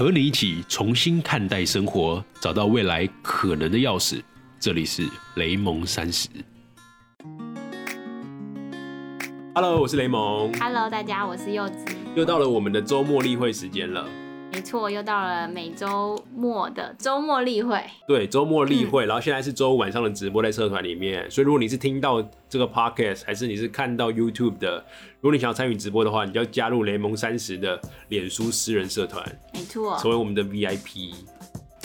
和你一起重新看待生活，找到未来可能的钥匙。这里是雷蒙三十。Hello，我是雷蒙。Hello，大家，我是柚子。又到了我们的周末例会时间了。没错，又到了每周末的周末例会。对，周末例会，然后现在是周五晚上的直播在社团里面，所以如果你是听到这个 podcast，还是你是看到 YouTube 的，如果你想要参与直播的话，你就要加入联盟三十的脸书私人社团，没错，成为我们的 VIP。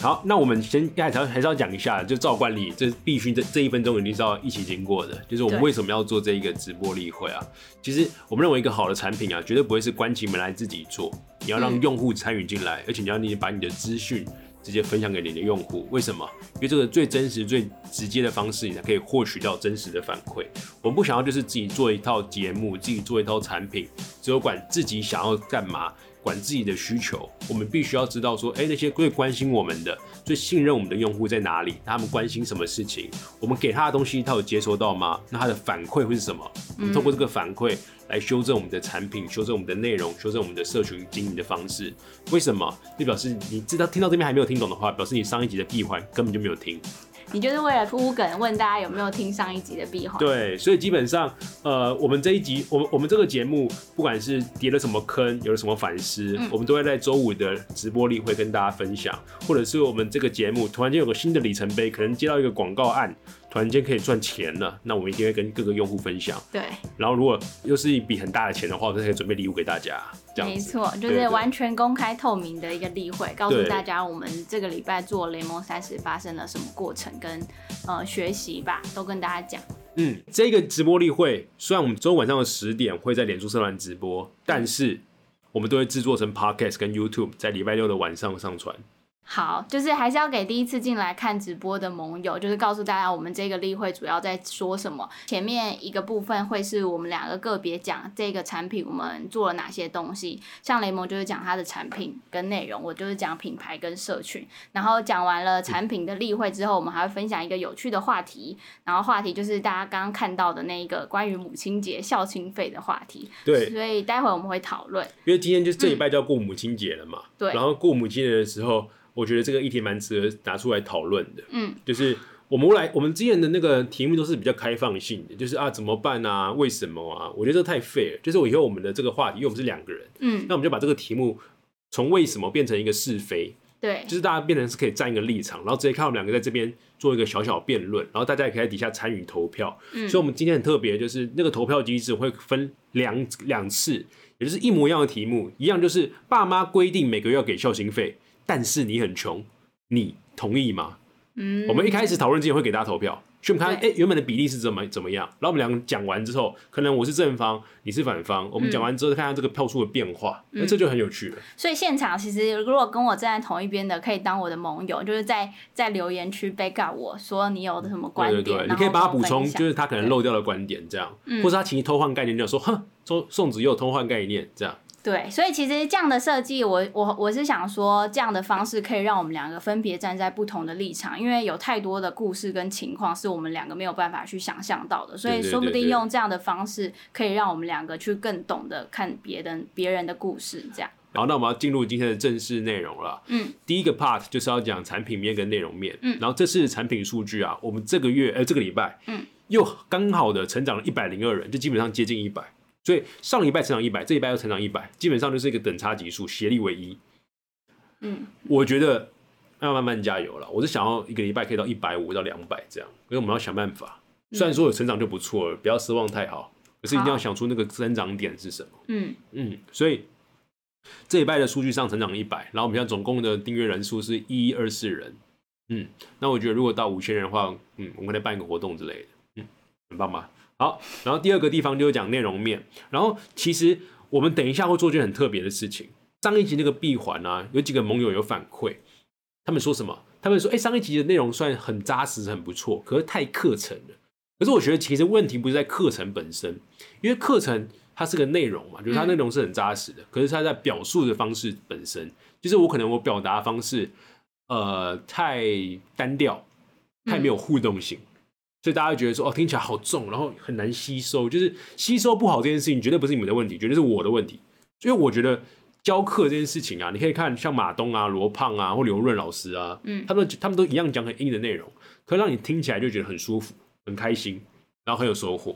好，那我们先还是要还是要讲一下，就照惯例，这必须这这一分钟一定是要一起经过的，就是我们对为什么要做这一个直播例会啊？其实我们认为一个好的产品啊，绝对不会是关起门来自己做，你要让嗯用户参与进来，而且你要你把你的资讯直接分享给你的用户。为什么？因为这个最真实、最直接的方式，你才可以获取到真实的反馈。我们不想要就是自己做一套节目，自己做一套产品，只有管自己想要干嘛。管自己的需求，我们必须要知道说，哎、那些最关心我们的、最信任我们的用户在哪里？他们关心什么事情？我们给他的东西，他有接收到吗？那他的反馈会是什么？我们通过这个反馈来修正我们的产品，修正我们的内容，修正我们的社群经营的方式。为什么？就表示你知道听到这边还没有听懂的话，表示你上一集的闭环根本就没有听。你就是为了铺梗，问大家有没有听上一集的闭环？对，所以基本上，呃，我们这一集，我们我们这个节目，不管是跌了什么坑，有了什么反思，我们都会在周五的直播里会跟大家分享，或者是我们这个节目突然间有个新的里程碑，可能接到一个广告案，突然间可以赚钱了，那我们一定会跟各个用户分享。对，然后如果又是一笔很大的钱的话，我们就可以准备礼物给大家，这样子。没错，就是完全公开透明的一个例会，告诉大家我们这个礼拜做雷蒙三十发生了什么过程跟呃学习吧，都跟大家讲。嗯，这个直播例会虽然我们周五晚上的十点会在脸书社团直播，但是我们都会制作成 podcast 跟 YouTube，在礼拜六的晚上上传。好，就是还是要给第一次进来看直播的盟友，就是告诉大家我们这个例会主要在说什么。前面一个部分会是我们两个个别讲这个产品我们做了哪些东西，像雷蒙就是讲他的产品跟内容，我就是讲品牌跟社群。然后讲完了产品的例会之后，我们还会分享一个有趣的话题，然后话题就是大家刚刚看到的那一个关于母亲节孝亲费的话题。对，所以待会我们会讨论。因为今天就是这礼拜就要过母亲节了嘛，对然后过母亲节的时候，我觉得这个议题蛮值得拿出来讨论的。嗯，就是我们来，我们之前的那个题目都是比较开放性的，就是啊怎么办啊，为什么啊？我觉得这太废了。就是我以后我们的这个话题，因为我们是两个人，嗯，那我们就把这个题目从为什么变成一个是非，对就是大家变成是可以站一个立场，然后直接看我们两个在这边做一个小小辩论，然后大家也可以在底下参与投票。嗯所以，我们今天很特别，就是那个投票机制会分两两次，也就是一模一样的题目，一样就是爸妈规定每个月要给孝心费，但是你很穷，你同意吗？嗯，我们一开始讨论之前会给大家投票，去我们看，哎、对原本的比例是怎么怎么样，然后我们两个讲完之后，可能我是正方，你是反方，我们讲完之后看看这个票数的变化，那、嗯这就很有趣了。所以现场其实如果跟我站在同一边的，可以当我的盟友，就是在在留言区 back up 我说你有的什么观点，对对对，你可以把它补充，就是他可能漏掉的观点这样，嗯或者他其实偷换概念，就说哼，说宋子佑偷换概念这样。对，所以其实这样的设计，我我我是想说，这样的方式可以让我们两个分别站在不同的立场，因为有太多的故事跟情况是我们两个没有办法去想象到的，所以说不定用这样的方式，可以让我们两个去更懂得看别人别人的故事，这样。然后，那我们要进入今天的正式内容了。嗯，第一个 part 就是要讲产品面跟内容面。嗯然后这次的产品数据啊，我们这个月呃这个礼拜，嗯，又刚好的成长了一百零二人，就基本上接近一百。所以上礼拜成长一百，这礼拜又成长一百，基本上就是一个等差级数，协力为一。嗯，我觉得要慢慢加油了。我是想要一个礼拜可以到一百五到两百这样，因为我们要想办法。虽然说有成长就不错了，不要奢望太好，可是一定要想出那个增长点是什么。嗯嗯，所以这一拜的数据上成长一百，然后我们现在总共的订阅人数是一一二四人。嗯，那我觉得如果到五千人的话，嗯，我们可以办一个活动之类的，嗯，很棒吧？好，然后第二个地方就是讲内容面，然后其实我们等一下会做一件很特别的事情。上一集那个闭环啊，有几个盟友有反馈，他们说什么？他们说，哎、上一集的内容算很扎实，很不错，可是太课程了。可是我觉得其实问题不是在课程本身，因为课程它是个内容嘛，就是它内容是很扎实的，可是它在表述的方式本身，就是我可能我表达方式，呃，太单调，太没有互动性，所以大家会觉得说，哦，听起来好重，然后很难吸收，就是吸收不好这件事情绝对不是你们的问题，绝对是我的问题，因为我觉得教课这件事情啊，你可以看像马东啊、罗胖啊或刘润老师啊，嗯他们他们都一样讲很硬的内容，可让你听起来就觉得很舒服、很开心，然后很有收获。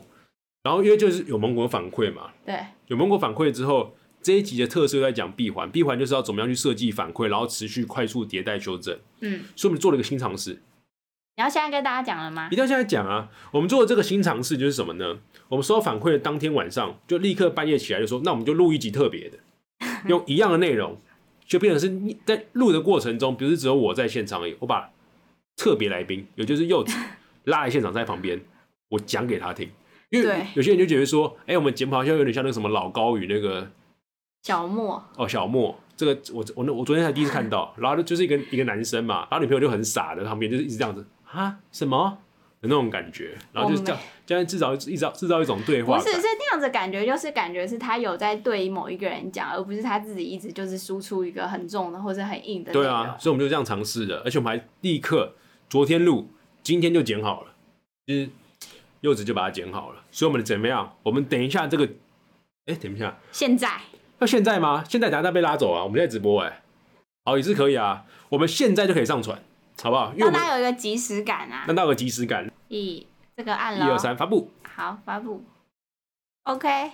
然后因为就是有盟国反馈嘛，对，有蒙古反馈之后，这一集的特色在讲闭环，闭环就是要怎么样去设计反馈，然后持续快速迭代修正。嗯，所以我们做了一个新尝试，你要现在跟大家讲了吗一？定要现在讲啊！我们做的这个新尝试就是什么呢？我们收到反馈的当天晚上，就立刻半夜起来就说，那我们就录一集特别的，用一样的内容，就变成是你在录的过程中，不是只有我在现场而已，我把特别来宾，也就是柚子拉来现场在旁边，我讲给他听。因为对有些人就觉得说，哎、我们节目好像有点像那个什么老高与那个小莫，哦，小莫，这个我我那我昨天才第一次看到，然后就是一个一个男生嘛，然后女朋友就很傻的旁边就是一直这样子啊什么？的那种感觉，然后就是这样这样制造制造制造一种对话不是是，那样子感觉，就是感觉是他有在对某一个人讲，而不是他自己一直就是输出一个很重的或者很硬的。对啊，所以我们就这样尝试的，而且我们还立刻昨天录，今天就剪好了，就是柚子就把它剪好了，所以我们怎么样？我们等一下这个，哎，等一下，现在。要现在吗？现在等下再被拉走啊？我们在直播哎、好也是可以啊，我们现在就可以上传，好不好？让大家有一个即时感啊让。大家有个即时感，一这个按了一，二三发布。好，发布。OK。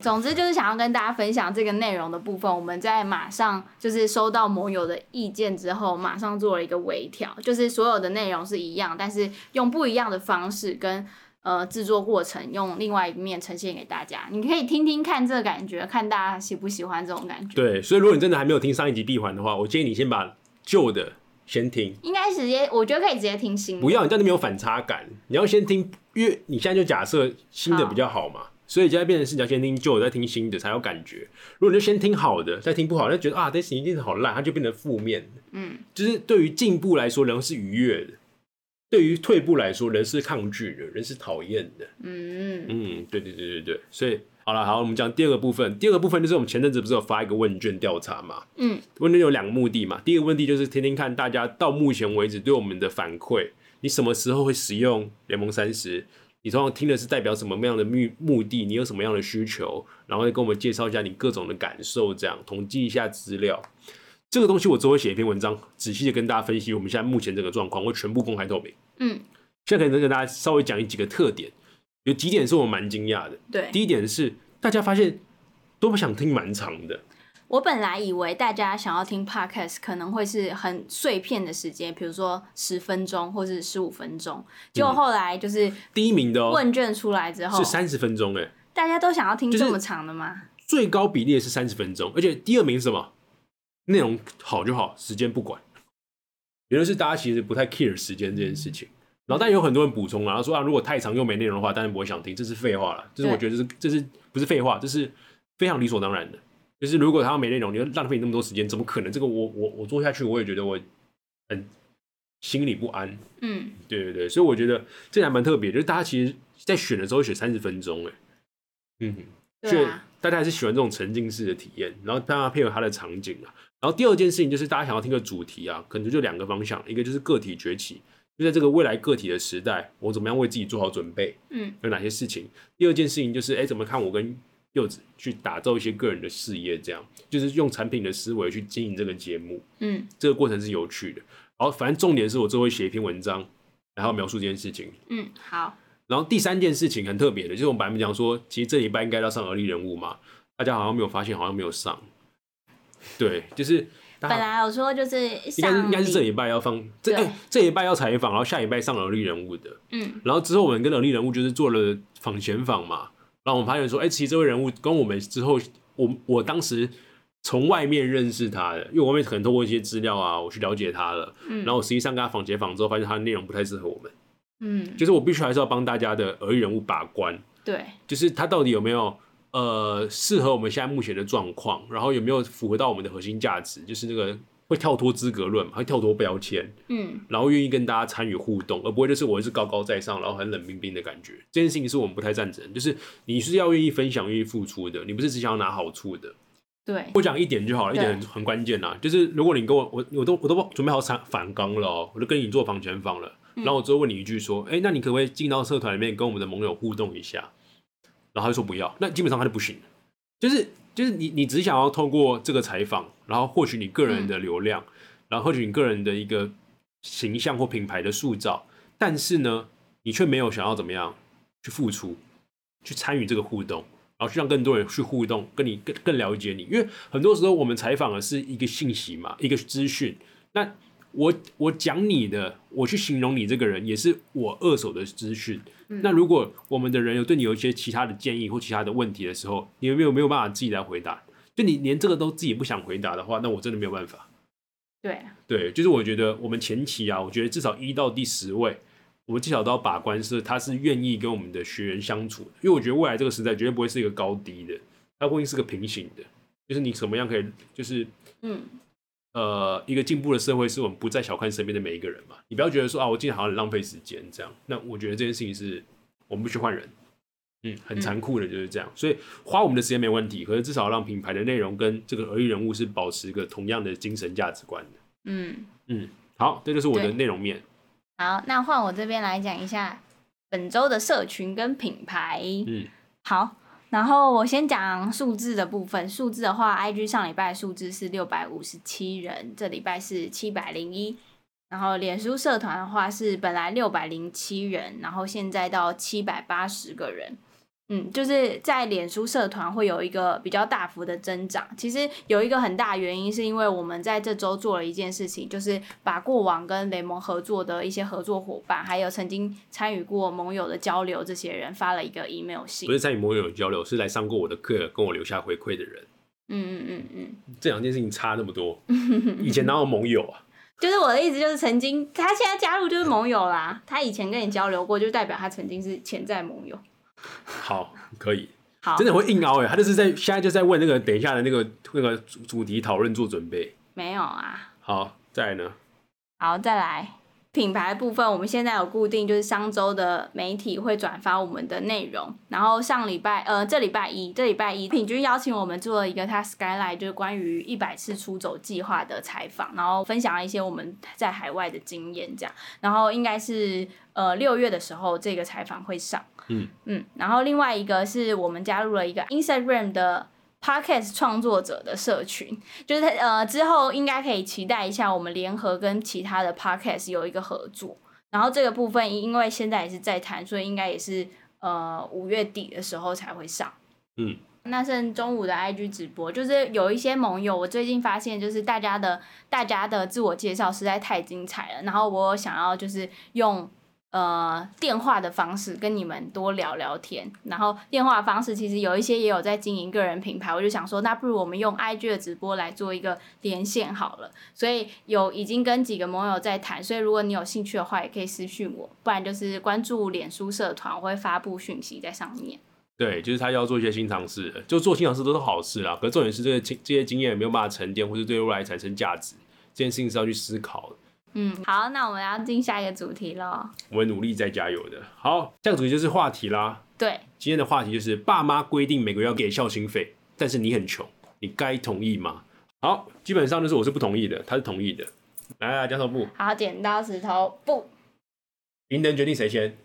总之就是想要跟大家分享这个内容的部分，我们在马上就是收到盟友的意见之后，马上做了一个微调，就是所有的内容是一样，但是用不一样的方式跟呃制作过程，用另外一面呈现给大家。你可以听听看这个感觉，看大家喜不喜欢这种感觉。对，所以如果你真的还没有听上一集闭环的话，我建议你先把旧的先听，应该直接，我觉得可以直接听新的。不要你这样就没有反差感。你要先听，因为你现在就假设新的比较好嘛，所以现在变成是你要先听旧的，再听新的才有感觉。如果你就先听好的，再听不好，那觉得啊，这事一定是好烂，它就变成负面。嗯，就是对于进步来说，人是愉悦的；对于退步来说，人是抗拒的，人是讨厌的。嗯，嗯，对对对对对，所以好了，好，我们讲第二个部分。第二个部分就是我们前阵子不是有发一个问卷调查嘛？嗯，问卷有两个目的嘛。第一个问题就是听听看大家到目前为止对我们的反馈，你什么时候会使用联盟三十？你通常听的是代表什么样的目目的？你有什么样的需求？然后再跟我们介绍一下你各种的感受，这样统计一下资料。这个东西我之后会写一篇文章，仔细的跟大家分析我们现在目前这个状况，会全部公开透明。嗯，现在可以跟大家稍微讲一几个特点，有几点是我蛮惊讶的。对。第一点是大家发现都不想听蛮长的，我本来以为大家想要听 podcast 可能会是很碎片的时间，比如说十分钟或是十五分钟，结果后来就是第一名的哦问卷出来之后，是三十分钟，哎，大家都想要听这么长的吗？最高比例是三十分钟，而且第二名是什么？内容好就好，时间不管。原来是大家其实不太 care 时间这件事情。然后，但有很多人补充啊，说啊，如果太长又没内容的话，当然不会想听，这是废话了。这是我觉得这是这是不是废话，这是非常理所当然的。就是如果他要没内容，你要浪费你那么多时间，怎么可能？这个我我我做下去，我也觉得我很心里不安。嗯，对对对，所以我觉得这还蛮特别，就是大家其实在选的时候选三十分钟，哎，嗯，所以对啊，大家还是喜欢这种沉浸式的体验，然后大家配合它的场景啊。然后第二件事情就是大家想要听个主题啊，可能就两个方向，一个就是个体崛起，就在这个未来个体的时代，我怎么样为自己做好准备，嗯，有哪些事情？第二件事情就是，哎，怎么看我跟柚子去打造一些个人的事业，这样就是用产品的思维去经营这个节目，嗯这个过程是有趣的。然后反正重点是我最后会写一篇文章，然后描述这件事情。嗯，好，然后第三件事情很特别的，就是我们本来讲说，其实这礼拜应该要上而立人物嘛，大家好像没有发现，好像没有上。对，就是大本来我说就是应该是上应该是这礼拜要放，这对哎这礼拜要采访，然后下礼拜上而立人物的。嗯。然后之后我们跟能力人物就是做了访前访嘛，然后我们发现说，哎、其实这位人物跟我们之后，我我当时从外面认识他的，因为我外面可能透过一些资料啊，我去了解他了，嗯。然后我实际上跟他访前访之后，发现他的内容不太适合我们，嗯，就是我必须还是要帮大家的而立人物把关，对，就是他到底有没有呃适合我们现在目前的状况，然后有没有符合到我们的核心价值，就是那个会跳脱资格论嘛，会跳脱标签，嗯然后愿意跟大家参与互动，而不会就是我是高高在上，然后很冷冰冰的感觉。这件事情是我们不太赞成，就是你是要愿意分享、愿意付出的，你不是只想要拿好处的。对，我讲一点就好了，一点很很关键啦，就是如果你跟我我我都我都准备好反反纲了哦，我都跟你做防前访了，然后我最后问你一句说，哎、那你可不可以进到社团里面跟我们的盟友互动一下？然后他就说不要，那基本上他就不行。就是就是你你只想要透过这个采访，然后获取你个人的流量，然后获取你个人的一个形象或品牌的塑造，但是呢，你却没有想要怎么样去付出，去参与这个互动，然后去让更多人去互动，跟你更更了解你。因为很多时候我们采访的是一个信息嘛，一个资讯。那我我讲你的，我去形容你这个人，也是我二手的资讯。那如果我们的人有对你有一些其他的建议或其他的问题的时候，你有没有没有办法自己来回答？就你连这个都自己不想回答的话，那我真的没有办法。对对，就是我觉得我们前期啊，我觉得至少一到第十位，我们至少都要把关是他是愿意跟我们的学员相处的，因为我觉得未来这个时代绝对不会是一个高低的，它会是个平行的，就是你怎么样可以，就是嗯。呃，一个进步的社会是我们不再小看身边的每一个人嘛。你不要觉得说啊，我今天好像很浪费时间这样。那我觉得这件事情是我们不去换人，嗯，很残酷的就是这样。所以花我们的时间没问题，可是至少让品牌的内容跟这个而育人物是保持一个同样的精神价值观的。嗯嗯，好，这就是我的内容面。好，那换我这边来讲一下本周的社群跟品牌。嗯，好。然后我先讲数字的部分，数字的话，IG 上礼拜数字是六百五十七人，这礼拜是七百零一。然后脸书社团的话是本来六百零七人，然后现在到七百八十个人。嗯，就是在脸书社团会有一个比较大幅的增长。其实有一个很大原因，是因为我们在这周做了一件事情，就是把过往跟雷蒙合作的一些合作伙伴，还有曾经参与过盟友的交流这些人发了一个 email 信。不是参与盟友的交流，是来上过我的课，跟我留下回馈的人。嗯嗯嗯嗯，这两件事情差那么多。以前哪有盟友啊？就是我的意思，就是曾经他现在加入就是盟友啦。他以前跟你交流过，就代表他曾经是潜在盟友。好，可以，好，真的会硬凹哎，他就是在现在就在问那个等一下的那个那个主主题讨论做准备。没有啊。好，再来呢？好，再来。品牌部分，我们现在有固定，就是商周的媒体会转发我们的内容。然后上礼拜，呃，这礼拜一，这礼拜一，品君邀请我们做了一个他 Skyline，就是关于一百次出走计划的采访，然后分享了一些我们在海外的经验，这样。然后应该是呃六月的时候，这个采访会上。嗯嗯。然后另外一个是我们加入了一个 Instagram 的。Podcast 创作者的社群，就是呃之后应该可以期待一下，我们联合跟其他的 Podcast 有一个合作。然后这个部分，因为现在也是在谈，所以应该也是呃五月底的时候才会上。嗯，那剩中午的 IG 直播，就是有一些盟友，我最近发现就是大家的大家的自我介绍实在太精彩了，然后我想要就是用。呃，电话的方式跟你们多聊聊天，然后电话方式其实有一些也有在经营个人品牌，我就想说，那不如我们用 IG 的直播来做一个连线好了。所以有已经跟几个盟友在谈，所以如果你有兴趣的话，也可以私讯我，不然就是关注脸书社团，我会发布讯息在上面。对，就是他要做一些新尝试，就做新尝试都是好事啦。可是重点是这个经这些经验没有办法沉淀，或是对未来产生价值，这件事情是要去思考的。嗯，好，那我们要进下一个主题喽。我会努力再加油的。好，下个主题就是话题啦。对，今天的话题就是爸妈规定每个月要给孝心费，但是你很穷，你该同意吗？好，基本上就是我是不同意的，他是同意的。来来，教授布。好，剪刀石头布。赢的人决定谁先？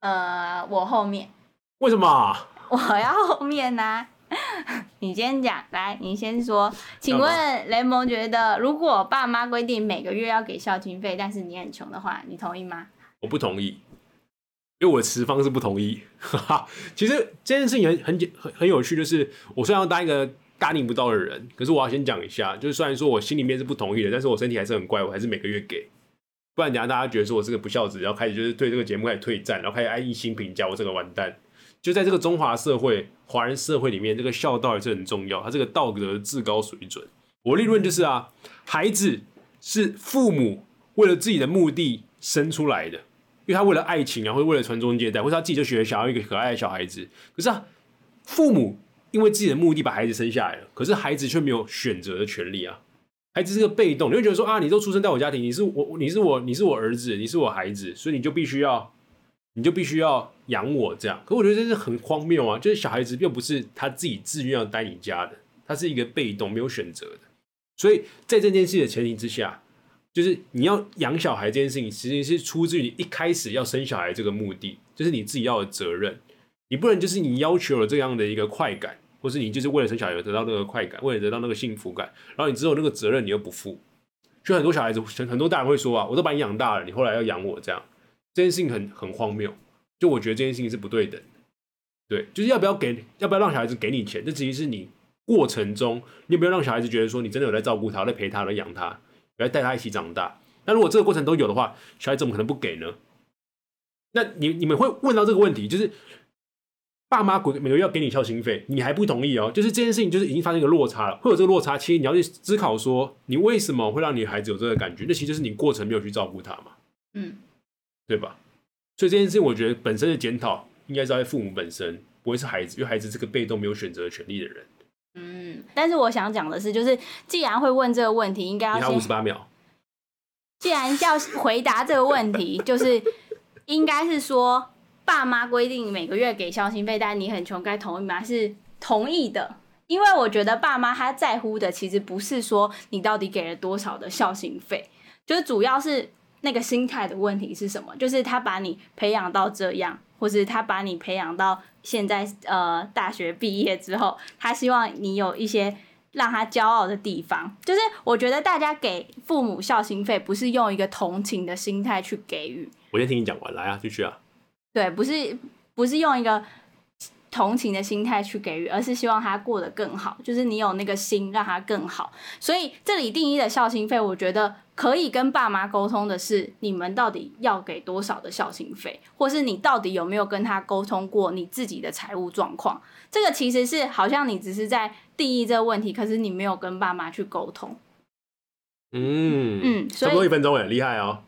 呃，我后面。为什么？我要后面呢？你先讲，来，你先说。请问雷蒙觉得，如果爸妈规定每个月要给孝亲费，但是你很穷的话，你同意吗？我不同意，因为我的持方是不同意。哈 哈其实这件事情很很很很有趣，就是我虽然要当一个大逆不到的人，可是我要先讲一下，就是虽然说我心里面是不同意的，但是我身体还是很怪，我还是每个月给。不然等下大家觉得说我是个不孝子，然后开始就是对这个节目开始退战，然后开始爱一心评价，我这个完蛋。就在这个中华社会、华人社会里面，这个孝道也是很重要。他这个道德至高水准。我立论就是啊，孩子是父母为了自己的目的生出来的，因为他为了爱情啊，或为了传宗接代，或者他自己就学想要一个可爱的小孩子。可是啊，父母因为自己的目的把孩子生下来了，可是孩子却没有选择的权利啊。孩子是个被动，你会觉得说啊，你都出生在我家庭，你是我，你是我，你是我儿子，你是我孩子，所以你就必须要。你就必须要养我这样，可我觉得这是很荒谬啊！就是小孩子并不是他自己自愿要待你家的，他是一个被动没有选择的。所以在这件事的前提之下，就是你要养小孩这件事情，其实是出自于你一开始要生小孩这个目的，就是你自己要的责任。你不能就是你要求了这样的一个快感，或是你就是为了生小孩得到那个快感，为了得到那个幸福感，然后你只有那个责任你又不负，就很多小孩子，很很多大人会说啊，我都把你养大了，你后来要养我这样，这件事情很很荒谬，就我觉得这件事情是不对等的，对，就是要不要给，要不要让小孩子给你钱，这其实是你过程中，你有没有让小孩子觉得说你真的有在照顾他，在陪他，在养他，来带他一起长大。那如果这个过程都有的话，小孩怎么可能不给呢？那你你们会问到这个问题，就是爸妈每每个月要给你孝心费，你还不同意哦？就是这件事情就是已经发生一个落差了，会有这个落差，其实你要去思考说，你为什么会让你孩子有这个感觉？那其实就是你过程没有去照顾他嘛，嗯，对吧？所以这件事情，我觉得本身的检讨应该是在父母本身，不会是孩子，因为孩子是个被动没有选择权利的人。嗯，但是我想讲的是，就是既然会问这个问题，应该要先五十八秒。既然要回答这个问题，就是应该是说，爸妈规定每个月给孝心费，但你很穷，该同意吗？是同意的，因为我觉得爸妈他在乎的其实不是说你到底给了多少的孝心费，就是主要是那个心态的问题是什么？就是他把你培养到这样，或是他把你培养到现在呃大学毕业之后，他希望你有一些。让他骄傲的地方，就是我觉得大家给父母孝心费，不是用一个同情的心态去给予。我先听你讲完，来啊，继续啊。对，不是不是用一个同情的心态去给予，而是希望他过得更好。就是你有那个心，让他更好。所以这里定义的孝心费，我觉得可以跟爸妈沟通的是，你们到底要给多少的孝心费，或是你到底有没有跟他沟通过你自己的财务状况。这个其实是好像你只是在定义这个问题，可是你没有跟爸妈去沟通。嗯嗯，差不多一分钟哎，厉害哦。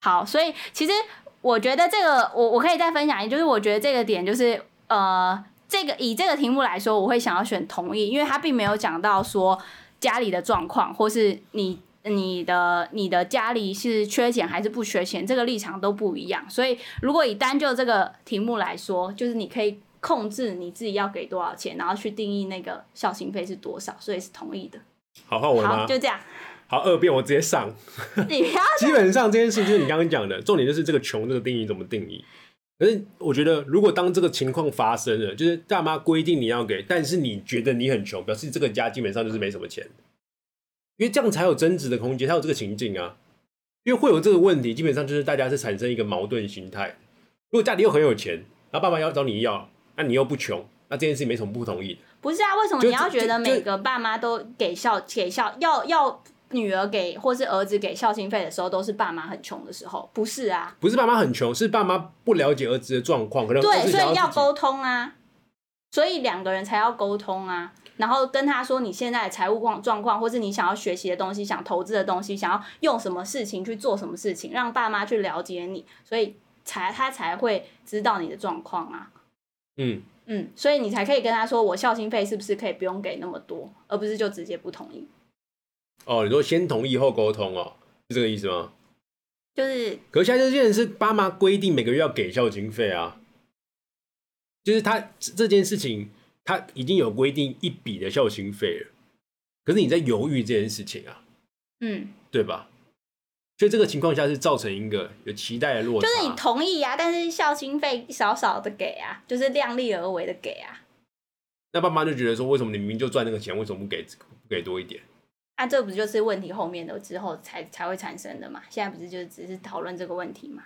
好，所以其实我觉得这个我我可以再分享一，就是我觉得这个点就是呃，这个以这个题目来说，我会想要选同意，因为他并没有讲到说家里的状况，或是你你的你的家里是缺钱还是不缺钱，这个立场都不一样。所以如果以单就这个题目来说，就是你可以。控制你自己要给多少钱，然后去定义那个孝心费是多少，所以是同意的。好，换我？就这样。好，二辩我直接上。你不要。基本上这件事就是你刚刚讲的重点，就是这个穷这个定义怎么定义。可是我觉得，如果当这个情况发生了，就是大妈规定你要给，但是你觉得你很穷，表示这个家基本上就是没什么钱，因为这样才有增值的空间，才有这个情境啊。因为会有这个问题，基本上就是大家是产生一个矛盾心态。如果家里又很有钱，然后爸爸要找你要。那你又不穷，那这件事没什么不同意。不是啊，为什么你要觉得每个爸妈都给孝给孝要要女儿给或是儿子给孝心费的时候，都是爸妈很穷的时候？不是啊，不是爸妈很穷，是爸妈不了解儿子的状况，可能对，所以要沟通啊，所以两个人才要沟通啊，然后跟他说你现在的财务状状况，或是你想要学习的东西、想投资的东西、想要用什么事情去做什么事情，让爸妈去了解你，所以才他才会知道你的状况啊。嗯嗯，所以你才可以跟他说，我孝心费是不是可以不用给那么多，而不是就直接不同意。哦，你说先同意后沟通哦，是这个意思吗？就是，可是现在这件事，爸妈规定每个月要给孝经费啊，就是他这件事情，他已经有规定一笔的孝心费了，可是你在犹豫这件事情啊，嗯，对吧？所以这个情况下是造成一个有期待的落差，就是你同意啊，但是孝心费少少的给啊，就是量力而为的给啊。那爸妈就觉得说，为什么你明明就赚那个钱，为什么不给不给多一点？啊，这不就是问题后面的之后才才会产生的嘛？现在不是就只是讨论这个问题嘛？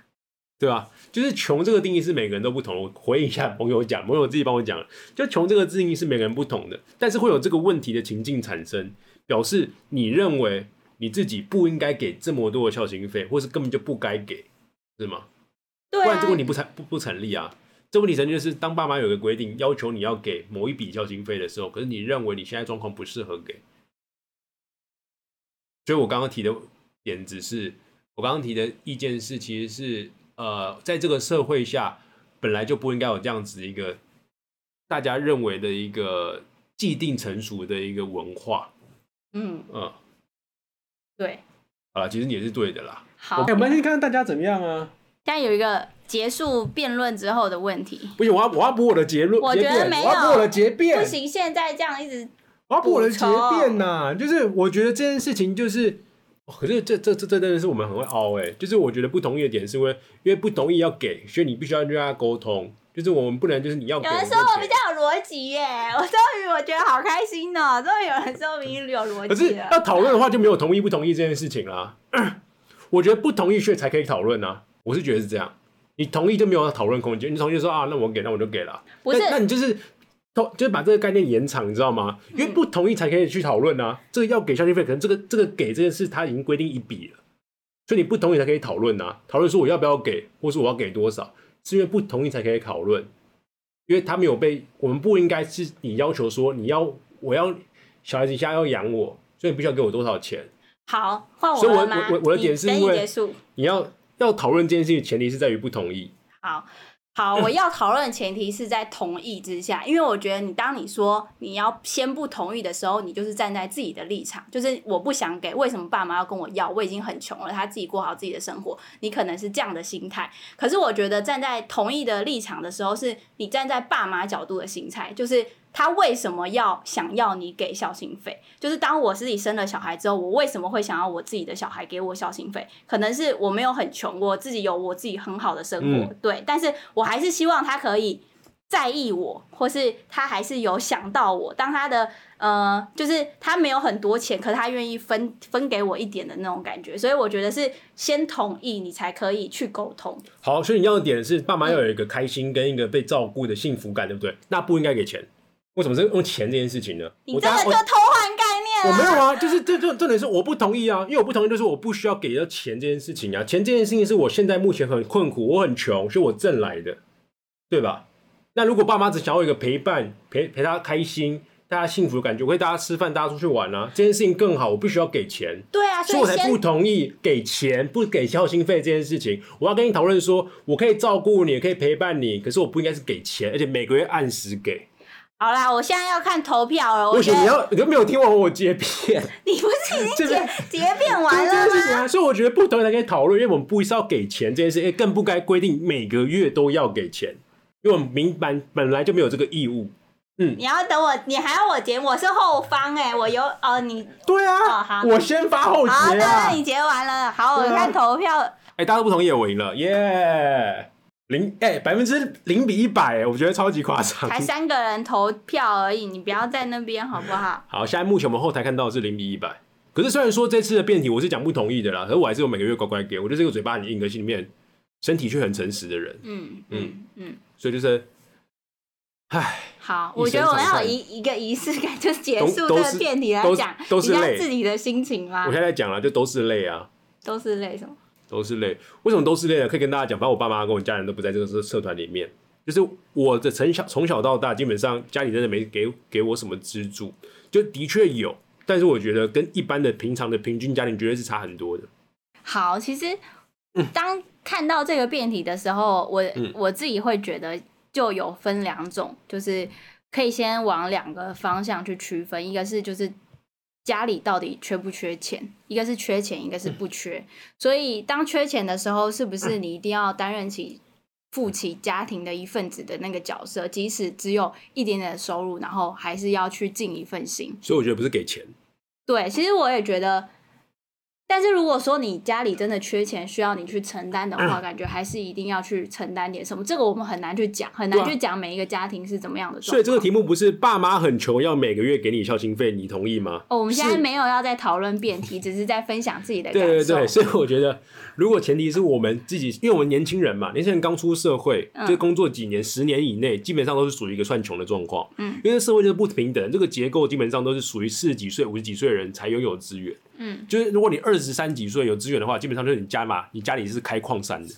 对啊，就是穷这个定义是每个人都不同。我回应一下朋友讲，朋友自己帮我讲，就穷这个定义是每个人不同的，但是会有这个问题的情境产生，表示你认为。你自己不应该给这么多的孝心费，或是根本就不该给，是吗？对啊。不然这个问题不成不不成立啊。这问题成立就是当爸妈有个规定，要求你要给某一笔孝心费的时候，可是你认为你现在状况不适合给。所以我刚刚提的点只是，我刚刚提的意见是，其实是呃，在这个社会下，本来就不应该有这样子一个大家认为的一个既定成熟的一个文化。嗯嗯。对，好了，其实你也是对的啦。好，我们先看看大家怎么样啊。现在有一个结束辩论之后的问题。不行，我要我要补我的结论。我觉得没有，我要补我的结辩。不行，现在这样一直。我要补我的结辩呐，就是我觉得这件事情就是，可是这这这这真的是我们很会凹哎，就是我觉得不同意的点是因为因为不同意要给，所以你必须要跟他沟通，就是我们不能就是你要。有人说我比较有逻辑耶！我终于我觉得好开心哦，终于有人说明有逻辑可是。要讨论的话，就没有同意不同意这件事情啦。我觉得不同意却才可以讨论啊，我是觉得是这样。你同意就没有讨论空间，你同意就说啊，那我给，那我就给了。不是那那你就是同就是把这个概念延长，你知道吗？因为不同意才可以去讨论啊。这个要给孝心费，可能这个这个给这件事，他已经规定一笔了，所以你不同意才可以讨论啊。讨论说我要不要给，或是我要给多少，是因为不同意才可以讨论。因为他没有被，我们不应该是你要求说你要我要小孩子家要养我，所以你必须要给我多少钱。好，换我所以我？我我我的点是因为。你要要讨论这件事情，前提是在于不同意。好好，我要讨论的前提是在同意之下，因为我觉得你当你说你要先不同意的时候，你就是站在自己的立场，就是我不想给，为什么爸妈要跟我要？我已经很穷了，他自己过好自己的生活，你可能是这样的心态。可是我觉得站在同意的立场的时候，是你站在爸妈角度的心态，就是。他为什么要想要你给孝心费？就是当我自己生了小孩之后，我为什么会想要我自己的小孩给我孝心费？可能是我没有很穷，我自己有我自己很好的生活，嗯对。但是我还是希望他可以在意我，或是他还是有想到我。当他的呃，就是他没有很多钱，可是他愿意分分给我一点的那种感觉。所以我觉得是先同意，你才可以去沟通。好，所以你要的点是爸妈要有一个开心跟一个被照顾的幸福感，对不对？那不应该给钱。为什么是用钱这件事情呢？你这个我当我就偷换概念了。我没有啊，就是这这重点是我不同意啊，因为我不同意就是我不需要给到钱这件事情啊，钱这件事情是我现在目前很困苦，我很穷，是我挣来的，对吧？那如果爸妈只想要一个陪伴，陪陪他开心，大家幸福的感觉，我会大家吃饭，大家出去玩啊，这件事情更好，我必须要给钱。对啊，所以我才不同意给钱不给孝心费这件事情。我要跟你讨论说，我可以照顾你，可以陪伴你，可是我不应该是给钱，而且每个月按时给。好啦，我现在要看投票了。我不行，你要你都没有听完我截片，你不是已经结这边结辩完了吗？件事情啊，所以我觉得不同意才可以讨论，因为我们不是要给钱这件事，也更不该规定每个月都要给钱，因为我们明白本来就没有这个义务。嗯你要等我，你还要我结？我是后方哎、我有哦，你对哦啊，好我先发后好，那结啊那！你结完了，好，我看投票。哎、大家都不同意，我赢了，耶、零哎百分之零比一百，哎我觉得超级夸张。才三个人投票而已，你不要在那边好不好？好，现在目前我们后台看到的是零比一百。可是虽然说这次的辩题我是讲不同意的啦，可是我还是有每个月乖乖给。我就是一个嘴巴很硬，可心里面身体却很诚实的人，嗯嗯嗯，所以就是，唉，好，我觉得我要有一一个仪式感，就是结束这个辩题来都讲都是自己的心情吗我？现在在讲了，就都是累啊，都是累什么？都是累。为什么都是累呢？可以跟大家讲，反正我爸妈跟我家人都不在这个社社团里面。就是我的从小从小到大，基本上家里真的没给给我什么资助，就的确有，但是我觉得跟一般的平常的平均家庭绝对是差很多的。好，其实当看到这个辩题的时候，我、嗯我自己会觉得就有分两种，就是可以先往两个方向去区分，一个是就是家里到底缺不缺钱，一个是缺钱，一个是不缺。所以当缺钱的时候，是不是你一定要担任起负起家庭的一份子的那个角色，即使只有一点点的收入，然后还是要去尽一份心？所以我觉得不是给钱，对，其实我也觉得，但是如果说你家里真的缺钱，需要你去承担的话，感觉还是一定要去承担点什么。这个我们很难去讲，很难去讲每一个家庭是怎么样的状况。所以这个题目不是爸妈很穷要每个月给你孝心费，你同意吗？哦，我们现在没有要在讨论辩题，只是在分享自己的感受。对对对，所以我觉得，如果前提是我们自己，因为我们年轻人嘛，年轻人刚出社会，嗯就工作几年、十年以内，基本上都是属于一个算穷的状况。嗯，因为社会就是不平等，这个结构基本上都是属于四十几岁、五十几岁的人才拥有资源。嗯，就是如果你二十三几岁有资源的话，基本上就是你家嘛，你家里是开矿山的。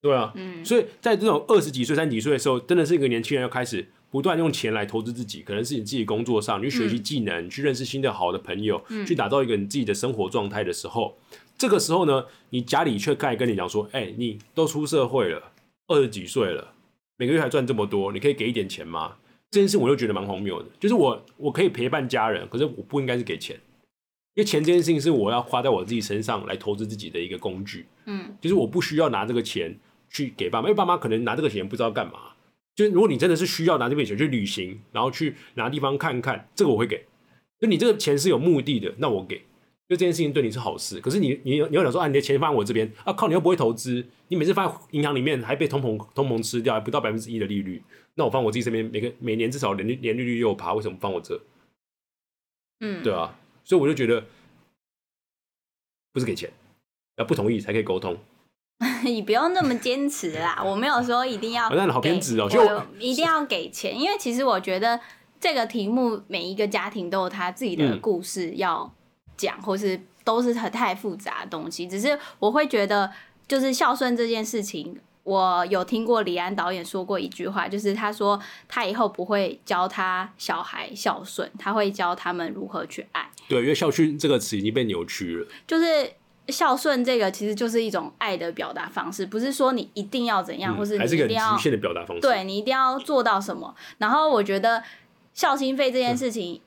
对啊，嗯。所以在这种二十几岁、三十几岁的时候，真的是一个年轻人要开始不断用钱来投资自己，可能是你自己工作上，你去学习技能，去认识新的好的朋友，嗯。去打造一个你自己的生活状态的时候，这个时候呢，你家里却开始跟你讲说，哎、你都出社会了，二十几岁了，每个月还赚这么多，你可以给一点钱吗？这件事我就觉得蛮荒谬的，就是我我可以陪伴家人，可是我不应该是给钱，因为钱这件事情是我要花在我自己身上来投资自己的一个工具。嗯就是我不需要拿这个钱去给爸妈，因为爸妈可能拿这个钱不知道干嘛。就是如果你真的是需要拿这笔钱去旅行，然后去哪地方看看，这个我会给。就你这个钱是有目的的，那我给。就这件事情对你是好事。可是你你你要想说啊，你的钱放在我这边啊，靠，你又不会投资，你每次放在银行里面还被通膨通膨吃掉，还不到百分之一的利率，那我放我自己身边，每个每年至少年利年利率又爬，为什么放我这？嗯，对啊，所以我就觉得不是给钱，要不同意才可以沟通。你不用那么坚持啦，我没有说一定要哦那你好偏执哦给就我一定要给钱，因为其实我觉得这个题目每一个家庭都有他自己的嗯故事要讲，或是都是很太复杂的东西。只是我会觉得，就是孝顺这件事情，我有听过李安导演说过一句话，就是他说他以后不会教他小孩孝顺，他会教他们如何去爱。对，因为孝顺这个词已经被扭曲了。就是孝顺这个，其实就是一种爱的表达方式，不是说你一定要怎样，嗯或是还是一个你一定要很局限的表达方式。对你一定要做到什么。然后我觉得孝心费这件事情，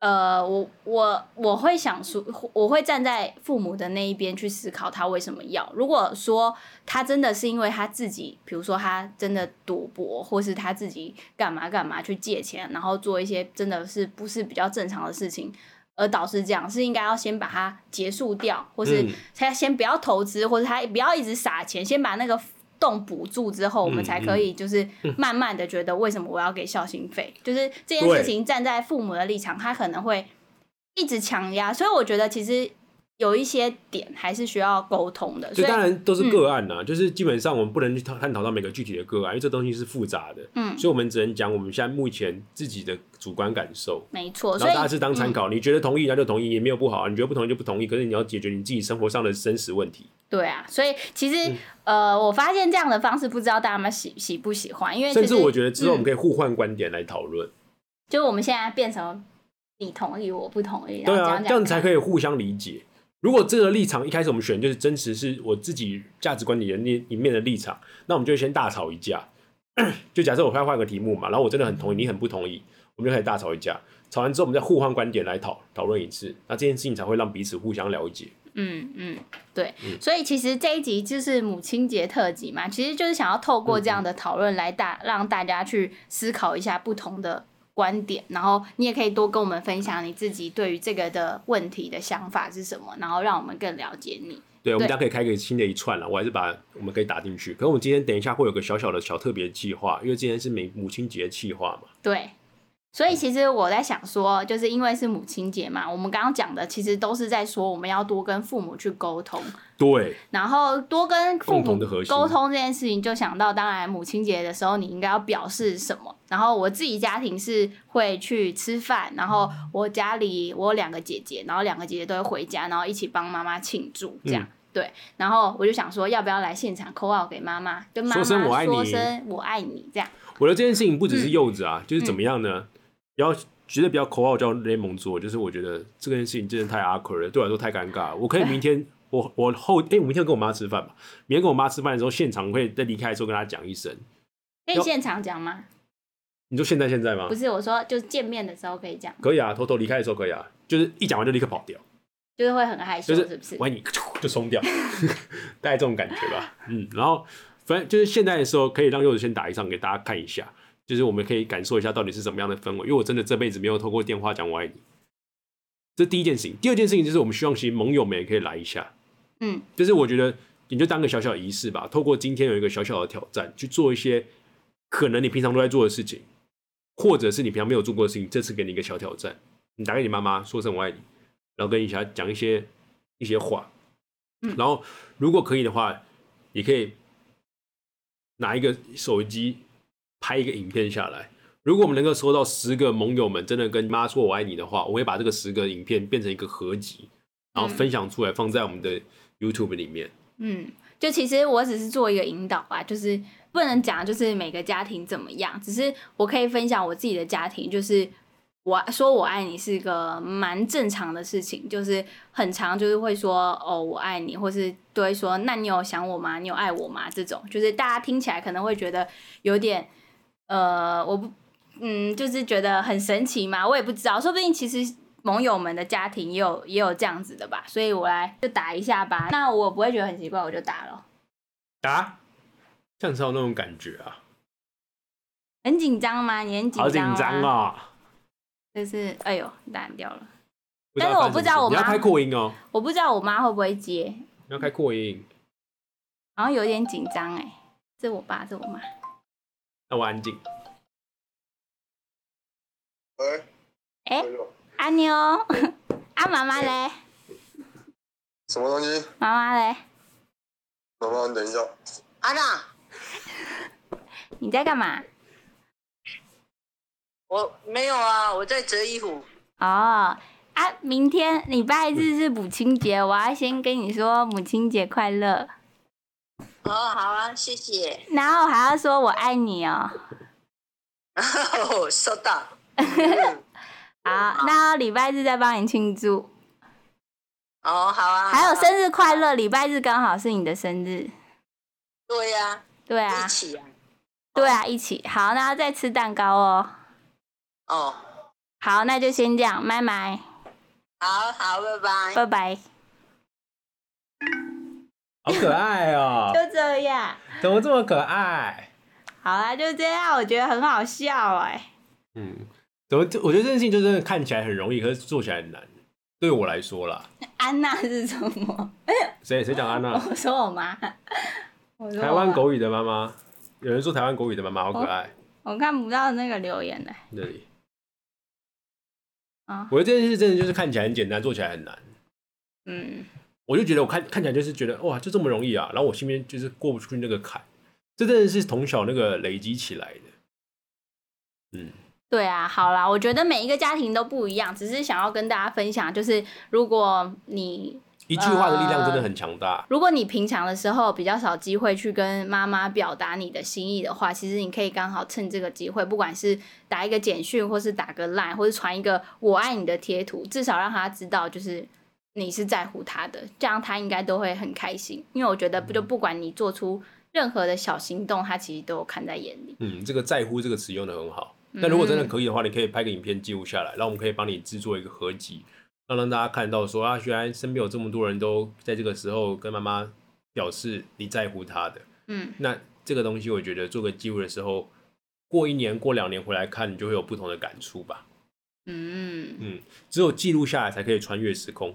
呃，我我我会想说，我会站在父母的那一边去思考他为什么要。如果说他真的是因为他自己，比如说他真的赌博，或是他自己干嘛干嘛去借钱，然后做一些真的是不是比较正常的事情。而导致这样是应该要先把它结束掉，或是嗯他先不要投资，或者他不要一直撒钱，先把那个洞补助之后，我们嗯才可以就是慢慢的觉得为什么我要给孝心费，就是这件事情站在父母的立场，他可能会一直强压，所以我觉得其实有一些点还是需要沟通的，所以当然都是个案呐、就是基本上我们不能去探探讨到每个具体的个案，因为这东西是复杂的，嗯所以我们只能讲我们现在目前自己的主观感受，没错，然后大家是当参嗯考，你觉得同意那就同意，也没有不好啊，你觉得不同意就不同意，可是你要解决你自己生活上的真实问题。对啊，所以其嗯实、呃，我发现这样的方式，不知道大家们喜喜不喜欢，因为甚至我觉得之后我们嗯可以互换观点来讨论，就我们现在变成你同意我不同意，然对啊，这样才可以互相理解。如果这个立场一开始我们选就是真实是我自己价值观里的那里面的立场，那我们就先大吵一架。就假设我要换个题目嘛，然后我真的很同意，你很不同意，我们就开始大吵一架。吵完之后，我们再互换观点来讨讨论一次，那这件事情才会让彼此互相了解。嗯嗯，对，嗯所以其实这一集就是母亲节特辑嘛，其实就是想要透过这样的讨论来大让大家去思考一下不同的观点，然后你也可以多跟我们分享你自己对于这个的问题的想法是什么，然后让我们更了解你。对，我们大家可以开个新的一串了，我还是把我们可以打进去。可是我们今天等一下会有个小小的小特别计划，因为今天是美母亲节计划嘛。对，所以其实我在想说，就是因为是母亲节嘛，我们刚刚讲的其实都是在说我们要多跟父母去沟通，对，然后多跟父母沟通这件事情，就想到当然母亲节的时候你应该要表示什么。然后我自己家庭是会去吃饭，然后我家里我有两个姐姐，然后两个姐姐都会回家，然后一起帮妈妈庆祝这样。嗯对，然后我就想说，要不要来现场扣号给妈妈，跟妈妈说声我爱你说声我爱你，这样。我的这件事情不只嗯是柚子啊，就是怎么样呢？不要觉得比较口号叫联盟做，就是我觉得这件事情真的太 awkward 了，对我来说太尴尬了。我可以明天我我后哎、我明天跟我妈吃饭吧，明天跟我妈吃饭的时候，现场会在离开的时候跟她讲一声。可以现场讲吗？你说现在现在吗不？是，我说就是见面的时候可以讲，可以啊，偷偷离开的时候可以啊，就是一讲完就立刻跑掉，就是会很害羞，就是是不是？我爱你就冲掉，大概这种感觉吧。嗯，然后反正就是现在的时候，可以让柚子先打一场给大家看一下，就是我们可以感受一下到底是什么样的氛围。因为我真的这辈子没有透过电话讲我爱你，这是第一件事情。第二件事情就是我们希望其实盟友们也可以来一下，嗯，就是我觉得你就当个小小仪式吧，透过今天有一个小小的挑战，去做一些可能你平常都在做的事情，或者是你平常没有做过的事情，这次给你一个小挑战，你打给你妈妈说声我爱你，然后跟一下讲一些一些话，嗯然后如果可以的话，也可以拿一个手机拍一个影片下来。如果我们能够收到十个盟友们真的跟妈说我爱你的话，我会把这个十个影片变成一个合集，然后分享出来放在我们的 YouTube 里面。嗯，就其实我只是做一个引导吧，就是不能讲就是每个家庭怎么样，只是我可以分享我自己的家庭，就是我说我爱你是一个蛮正常的事情，就是很常就是会说哦我爱你，或是都会说那你有想我吗？你有爱我吗？这种就是大家听起来可能会觉得有点呃我不嗯就是觉得很神奇嘛，我也不知道，说不定其实。盟友们的家庭也有也有这样子的吧，所以我来就打一下吧。那我不会觉得很奇怪，我就打了。打，这样才有那种感觉啊，很紧张吗？你很紧好张吗？紧张！啊！就是哎呦，打掉了。但是我不知道我妈你要开扩音哦，我不知道我妈会不会接，你要开扩音。好像有点紧张哎。这我爸，这我妈。那我安静。喂。哎，阿妞，阿 妈妈嘞？什么东西？妈妈嘞？妈妈，你等一下。安娜，你在干嘛？我没有啊，我在折衣服。哦，啊，明天礼拜日是母亲节，我要先跟你说母亲节快乐。哦，好啊，谢谢。然后还要说我爱你哦。哦，收到。好，那礼拜日再帮你庆祝。哦，好啊。还有生日快乐，礼拜日刚好是你的生日。对呀。对啊。一起啊。对啊，一起。好，那再吃蛋糕哦。哦。好，那就先这样，拜拜。好好，拜拜。拜拜。好可爱哦！就这样。怎么这么可爱？好啦，就这样，我觉得很好笑哎。嗯，怎么？我觉得这件事情就真的看起来很容易，可是做起来很难。对我来说啦。安娜是什么？谁谁讲安娜？我说我妈。台湾狗语的妈妈，有人说台湾狗语的妈妈好可爱。我看不到那个留言呢。这里。啊。我觉得这件事真的就是看起来很简单，做起来很难。嗯。我就觉得我看看起来就是觉得哇，就这么容易啊！然后我心里面就是过不出去那个坎，这真的是从小那个累积起来的。嗯，对啊，好啦，我觉得每一个家庭都不一样，只是想要跟大家分享，就是如果你一句话的力量真的很强大。如果你平常的时候比较少机会去跟妈妈表达你的心意的话，其实你可以刚好趁这个机会，不管是打一个简讯，或是打个 line，或是传一个我爱你的贴图，至少让他知道就是。你是在乎他的，这样他应该都会很开心。因为我觉得，不就不管你做出任何的小行动，他其实都有看在眼里。嗯，这个“在乎”这个词用的很好。那如果真的可以的话，你可以拍个影片记录下来，然后我们可以帮你制作一个合集，让让大家看到说啊，原来身边有这么多人都在这个时候跟妈妈表示你在乎他的。嗯，那这个东西我觉得做个记录的时候，过一年、过两年回来看，你就会有不同的感触吧。嗯嗯，只有记录下来才可以穿越时空。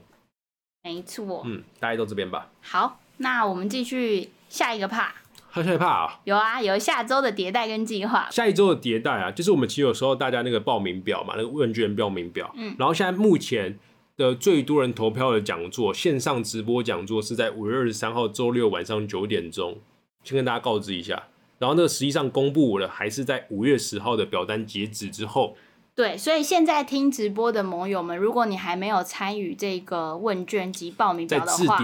没错，嗯，大家都这边吧。好，那我们继续下一个 part。还有下一 part 啊？有啊，有下周的迭代跟计划。下一周的迭代啊，就是我们其实有时候大家那个报名表嘛，那个问卷报名表。嗯。然后现在目前的最多人投票的讲座，线上直播讲座是在五月二十三号周六晚上九点钟，先跟大家告知一下。然后那个实际上公布了，还是在五月十号的表单截止之后。对，所以现在听直播的盟友们，如果你还没有参与这个问卷及报名表的话，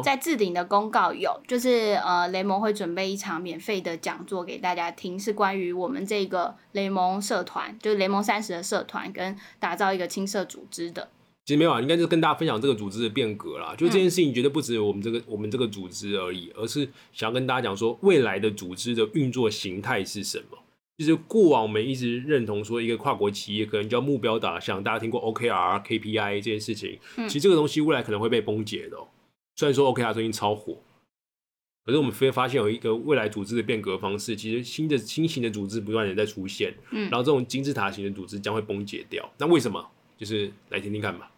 在置顶的公告有，就是呃雷蒙会准备一场免费的讲座给大家听，是关于我们这个雷蒙社团，就是雷蒙三十的社团跟打造一个青社组织的。其实没有啊，应该就是跟大家分享这个组织的变革啦。就这件事情绝对不止我们这个我们这个组织而已，而是想要跟大家讲说未来的组织的运作形态是什么。就是过往我们一直认同说，一个跨国企业可能叫目标导向，大家听过 OKR、KPI 这件事情，其实这个东西未来可能会被崩解的。虽然说 OKR 最近超火，可是我们非发现有一个未来组织的变革方式，其实新的新型的组织不断的在出现，嗯，然后这种金字塔型的组织将会崩解掉。那为什么？就是来听听看吧。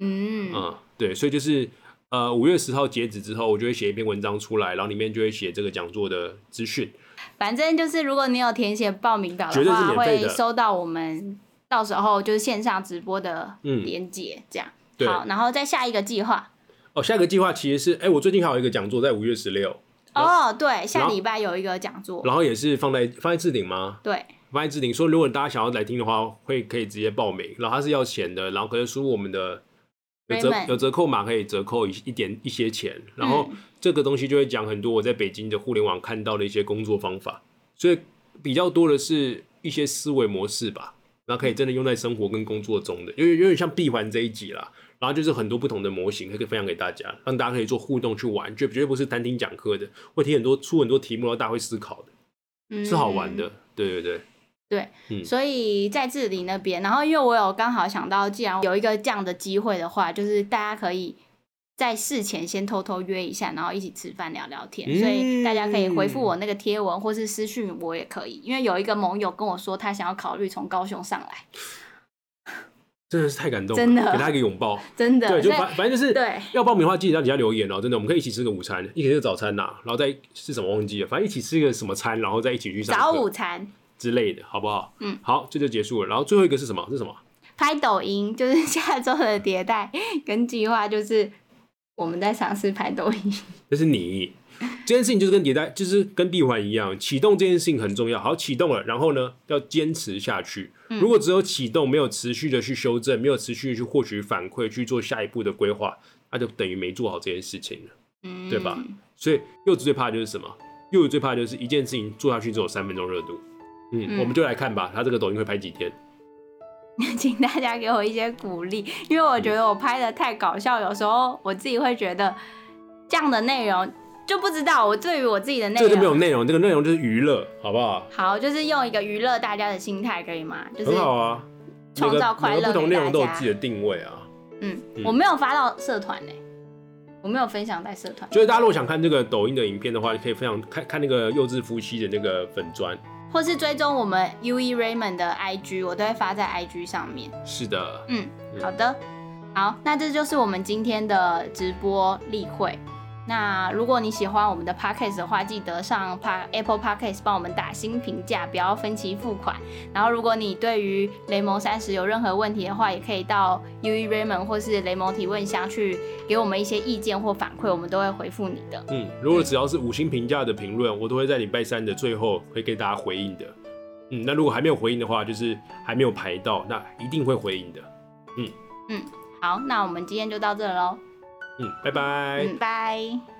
嗯嗯，对，所以就是呃五月十号截止之后，我就会写一篇文章出来，然后里面就会写这个讲座的资讯。反正就是，如果你有填写报名表的话，会收到我们到时候就是线上直播的连接，这样。好，然后再下一个计划。哦，下一个计划其实是，哎，我最近还有一个讲座在五月十六。哦，对，下礼拜有一个讲座，然后也是放在放在置顶吗？对，放在置顶。说如果大家想要来听的话，会可以直接报名，然后它是要钱的，然后可以输入我们的。有折有折扣码可以折扣一一点一些钱，然后这个东西就会讲很多我在北京的互联网看到的一些工作方法，所以比较多的是一些思维模式吧，然后可以真的用在生活跟工作中的，因为有点像闭环这一集啦，然后就是很多不同的模型可以分享给大家，让大家可以做互动去玩，绝绝对不是单听讲课的，会提很多出很多题目，然后大家会思考的，是好玩的，对对对。对，所以在这里那边，然后因为我有刚好想到，既然有一个这样的机会的话，就是大家可以在事前先偷偷约一下，然后一起吃饭聊聊天。所以大家可以回复我那个贴文，或是私讯我也可以。因为有一个盟友跟我说，他想要考虑从高雄上来。真的是太感动了，真的给他一个拥抱。真的，对，就反反正就是对要报名的话，记得在底下留言哦、真的，我们可以一起吃个午餐，一起吃个早餐呐、然后再是什么忘记了，反正一起吃个什么餐，然后再一起去上早午餐之类的，好不好？嗯，好，这就结束了。然后最后一个是什么？是什么？拍抖音，就是下周的迭代跟计划，就是我们在尝试拍抖音。这是你这件事情就是跟迭代，就是跟闭环一样，启动这件事情很重要。好，启动了，然后呢，要坚持下去。嗯如果只有启动，没有持续的去修正，没有持续的去获取反馈，去做下一步的规划，那就等于没做好这件事情对吧？所以柚子最怕的就是什么？柚子最怕的就是一件事情做下去只有三分钟热度。嗯，嗯我们就来看吧，他这个抖音会拍几天？请大家给我一些鼓励，因为我觉得我拍的太搞笑，有时候我自己会觉得这样的内容就不知道我对于我自己的内这个就没有容。内容，这个内容就是娱乐，好不好？好，就是用一个娱乐大家的心态，可以吗？就是很好啊，创造快乐不同内容都有自己的定位啊。嗯，嗯我没有发到社团呢，我没有分享在社团，所以大家如果想看这个抖音的影片的话，可以分享看看那个幼稚夫妻的那个粉砖。或是追踪我们 U E Raymond 的 IG，我都会发在 IG 上面。是的，嗯，嗯好的，好，那这就是我们今天的直播例会。那如果你喜欢我们的 podcast 的话，记得上 Pa Apple Podcast 帮我们打新评价，不要分期付款。然后，如果你对于雷蒙三十有任何问题的话，也可以到 U E Raymond 或是雷蒙提问箱去给我们一些意见或反馈，我们都会回复你的。嗯，如果只要是五星评价的评论，我都会在礼拜三的最后会给大家回应的。嗯，那如果还没有回应的话，就是还没有排到，那一定会回应的。嗯嗯好，那我们今天就到这喽。嗯，拜拜。嗯，拜。